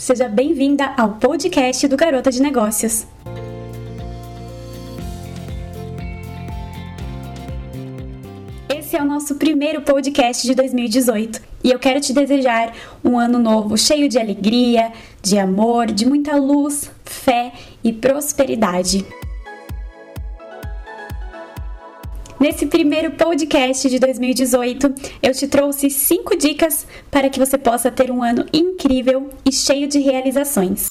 seja bem-vinda ao podcast do Garota de Negócios. Esse é o nosso primeiro podcast de 2018 e eu quero te desejar um ano novo cheio de alegria, de amor, de muita luz, fé e prosperidade. Nesse primeiro podcast de 2018, eu te trouxe cinco dicas para que você possa ter um ano incrível e cheio de realizações.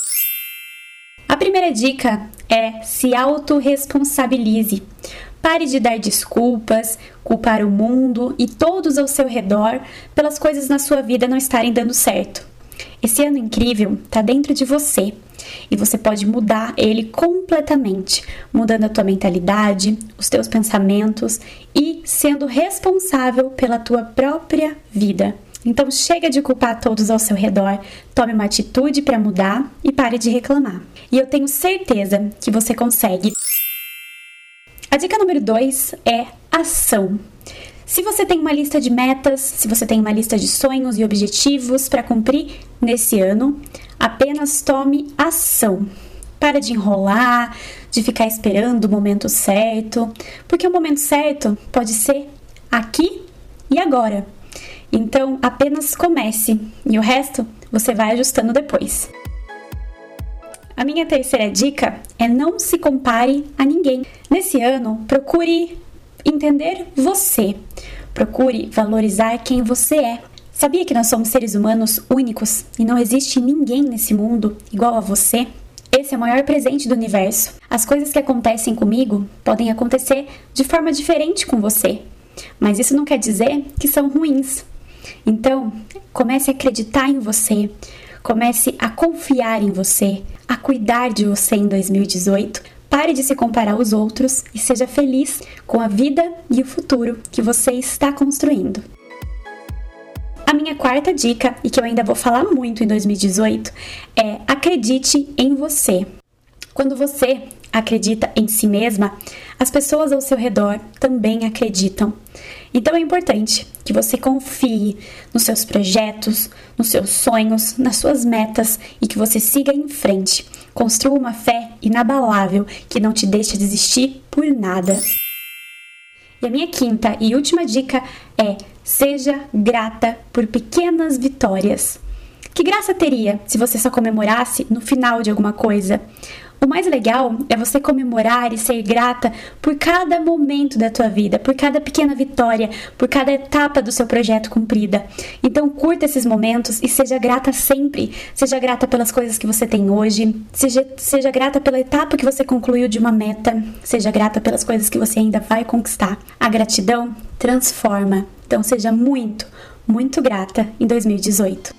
A primeira dica é se autorresponsabilize. Pare de dar desculpas, culpar o mundo e todos ao seu redor pelas coisas na sua vida não estarem dando certo. Esse ano incrível está dentro de você e você pode mudar ele completamente, mudando a tua mentalidade, os teus pensamentos e sendo responsável pela tua própria vida. Então chega de culpar todos ao seu redor, tome uma atitude para mudar e pare de reclamar. E eu tenho certeza que você consegue. A dica número 2 é ação. Se você tem uma lista de metas, se você tem uma lista de sonhos e objetivos para cumprir nesse ano, apenas tome ação. Para de enrolar, de ficar esperando o momento certo, porque o momento certo pode ser aqui e agora. Então, apenas comece e o resto você vai ajustando depois. A minha terceira dica é não se compare a ninguém. Nesse ano, procure entender você. Procure valorizar quem você é. Sabia que nós somos seres humanos únicos e não existe ninguém nesse mundo igual a você? Esse é o maior presente do universo. As coisas que acontecem comigo podem acontecer de forma diferente com você, mas isso não quer dizer que são ruins. Então, comece a acreditar em você, comece a confiar em você, a cuidar de você em 2018 Pare de se comparar aos outros e seja feliz com a vida e o futuro que você está construindo. A minha quarta dica, e que eu ainda vou falar muito em 2018, é acredite em você. Quando você acredita em si mesma, as pessoas ao seu redor também acreditam. Então é importante que você confie nos seus projetos, nos seus sonhos, nas suas metas e que você siga em frente. Construa uma fé inabalável que não te deixe desistir por nada. E a minha quinta e última dica é: seja grata por pequenas vitórias. Que graça teria se você só comemorasse no final de alguma coisa? O mais legal é você comemorar e ser grata por cada momento da tua vida, por cada pequena vitória, por cada etapa do seu projeto cumprida. Então curta esses momentos e seja grata sempre. Seja grata pelas coisas que você tem hoje, seja, seja grata pela etapa que você concluiu de uma meta, seja grata pelas coisas que você ainda vai conquistar. A gratidão transforma. Então seja muito, muito grata em 2018.